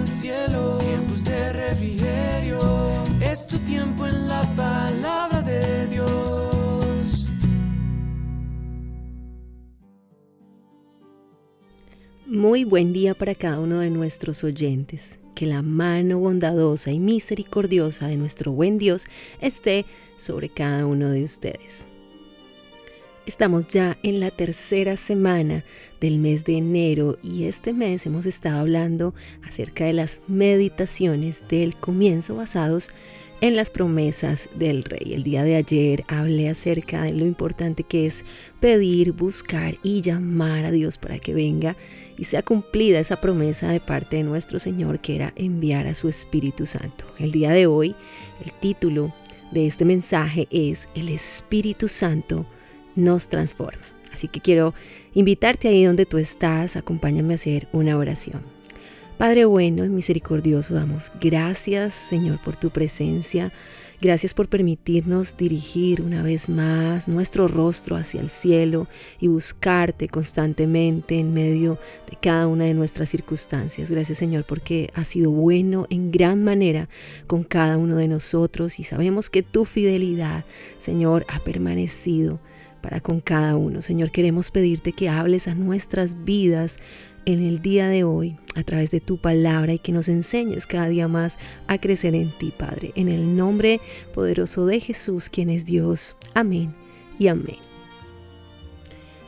el cielo, tiempos de refrigerio. Es tu tiempo en la palabra de Dios. Muy buen día para cada uno de nuestros oyentes. Que la mano bondadosa y misericordiosa de nuestro buen Dios esté sobre cada uno de ustedes. Estamos ya en la tercera semana del mes de enero y este mes hemos estado hablando acerca de las meditaciones del comienzo basados en las promesas del rey. El día de ayer hablé acerca de lo importante que es pedir, buscar y llamar a Dios para que venga y sea cumplida esa promesa de parte de nuestro Señor que era enviar a su Espíritu Santo. El día de hoy el título de este mensaje es El Espíritu Santo nos transforma. Así que quiero invitarte ahí donde tú estás, acompáñame a hacer una oración. Padre bueno y misericordioso, damos gracias Señor por tu presencia. Gracias por permitirnos dirigir una vez más nuestro rostro hacia el cielo y buscarte constantemente en medio de cada una de nuestras circunstancias. Gracias Señor porque has sido bueno en gran manera con cada uno de nosotros y sabemos que tu fidelidad Señor ha permanecido para con cada uno. Señor, queremos pedirte que hables a nuestras vidas en el día de hoy a través de tu palabra y que nos enseñes cada día más a crecer en ti, Padre. En el nombre poderoso de Jesús, quien es Dios. Amén y amén.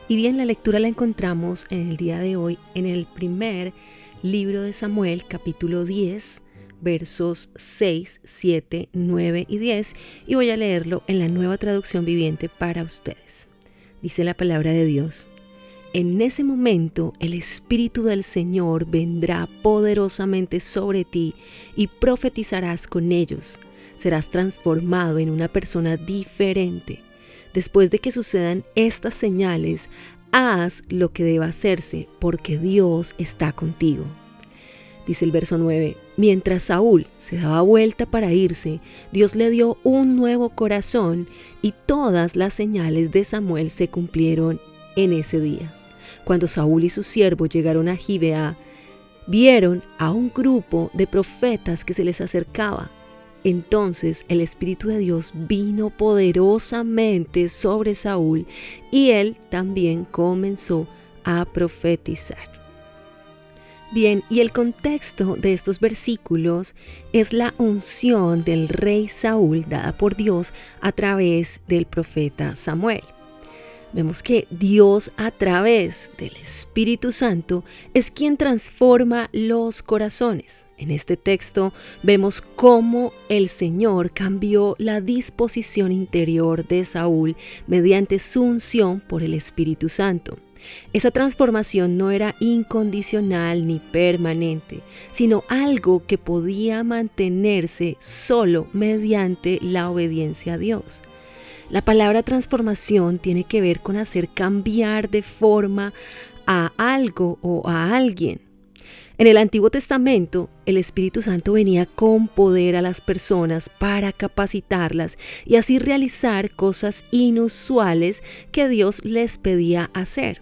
Y bien, la lectura la encontramos en el día de hoy en el primer libro de Samuel, capítulo 10, versos 6, 7, 9 y 10 y voy a leerlo en la nueva traducción viviente para ustedes. Dice la palabra de Dios. En ese momento el Espíritu del Señor vendrá poderosamente sobre ti y profetizarás con ellos. Serás transformado en una persona diferente. Después de que sucedan estas señales, haz lo que deba hacerse porque Dios está contigo. Dice el verso 9, mientras Saúl se daba vuelta para irse, Dios le dio un nuevo corazón y todas las señales de Samuel se cumplieron en ese día. Cuando Saúl y su siervo llegaron a Gibeá, vieron a un grupo de profetas que se les acercaba. Entonces el Espíritu de Dios vino poderosamente sobre Saúl y él también comenzó a profetizar. Bien, y el contexto de estos versículos es la unción del rey Saúl dada por Dios a través del profeta Samuel. Vemos que Dios a través del Espíritu Santo es quien transforma los corazones. En este texto vemos cómo el Señor cambió la disposición interior de Saúl mediante su unción por el Espíritu Santo. Esa transformación no era incondicional ni permanente, sino algo que podía mantenerse solo mediante la obediencia a Dios. La palabra transformación tiene que ver con hacer cambiar de forma a algo o a alguien. En el Antiguo Testamento, el Espíritu Santo venía con poder a las personas para capacitarlas y así realizar cosas inusuales que Dios les pedía hacer.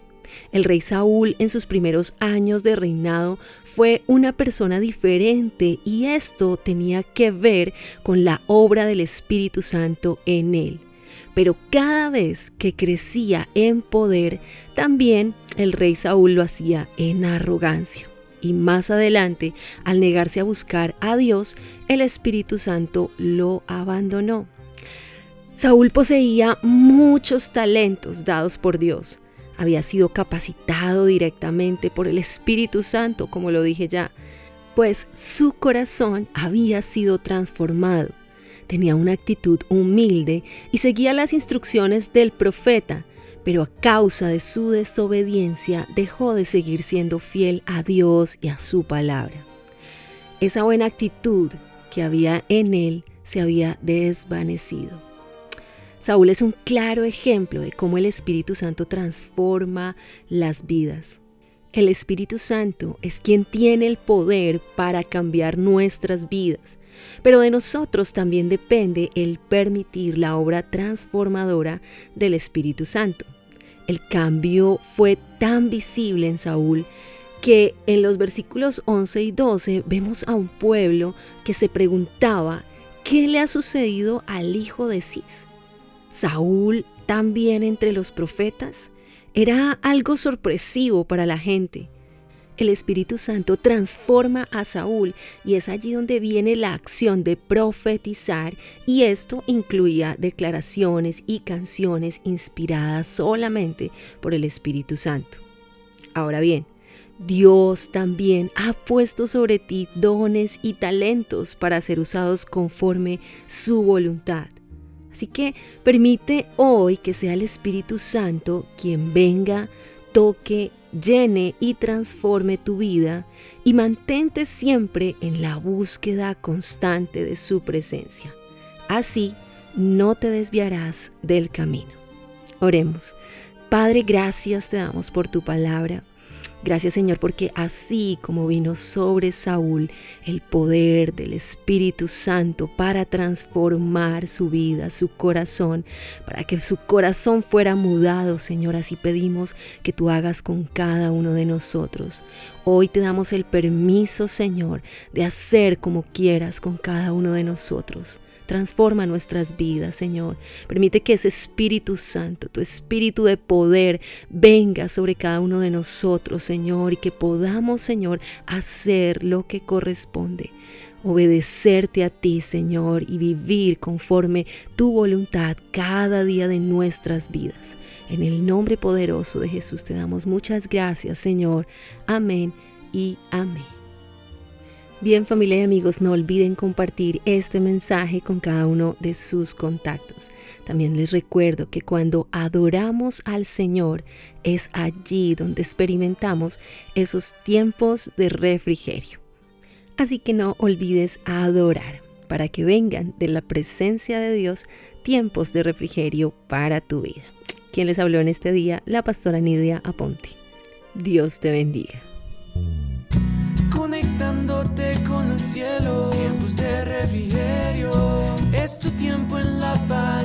El rey Saúl en sus primeros años de reinado fue una persona diferente y esto tenía que ver con la obra del Espíritu Santo en él. Pero cada vez que crecía en poder, también el rey Saúl lo hacía en arrogancia. Y más adelante, al negarse a buscar a Dios, el Espíritu Santo lo abandonó. Saúl poseía muchos talentos dados por Dios, había sido capacitado directamente por el Espíritu Santo, como lo dije ya, pues su corazón había sido transformado. Tenía una actitud humilde y seguía las instrucciones del profeta, pero a causa de su desobediencia dejó de seguir siendo fiel a Dios y a su palabra. Esa buena actitud que había en él se había desvanecido. Saúl es un claro ejemplo de cómo el Espíritu Santo transforma las vidas. El Espíritu Santo es quien tiene el poder para cambiar nuestras vidas, pero de nosotros también depende el permitir la obra transformadora del Espíritu Santo. El cambio fue tan visible en Saúl que en los versículos 11 y 12 vemos a un pueblo que se preguntaba qué le ha sucedido al hijo de Cis. Saúl también entre los profetas era algo sorpresivo para la gente. El Espíritu Santo transforma a Saúl y es allí donde viene la acción de profetizar y esto incluía declaraciones y canciones inspiradas solamente por el Espíritu Santo. Ahora bien, Dios también ha puesto sobre ti dones y talentos para ser usados conforme su voluntad. Así que permite hoy que sea el Espíritu Santo quien venga, toque, llene y transforme tu vida y mantente siempre en la búsqueda constante de su presencia. Así no te desviarás del camino. Oremos. Padre, gracias te damos por tu palabra. Gracias Señor porque así como vino sobre Saúl el poder del Espíritu Santo para transformar su vida, su corazón, para que su corazón fuera mudado, Señor, así pedimos que tú hagas con cada uno de nosotros. Hoy te damos el permiso, Señor, de hacer como quieras con cada uno de nosotros. Transforma nuestras vidas, Señor. Permite que ese Espíritu Santo, tu Espíritu de poder, venga sobre cada uno de nosotros, Señor, y que podamos, Señor, hacer lo que corresponde. Obedecerte a ti, Señor, y vivir conforme tu voluntad cada día de nuestras vidas. En el nombre poderoso de Jesús te damos muchas gracias, Señor. Amén y amén. Bien familia y amigos, no olviden compartir este mensaje con cada uno de sus contactos. También les recuerdo que cuando adoramos al Señor es allí donde experimentamos esos tiempos de refrigerio. Así que no olvides adorar para que vengan de la presencia de Dios tiempos de refrigerio para tu vida. Quien les habló en este día, la pastora Nidia Aponte. Dios te bendiga cielo, tiempos de refrigerio, es tu tiempo en la paz.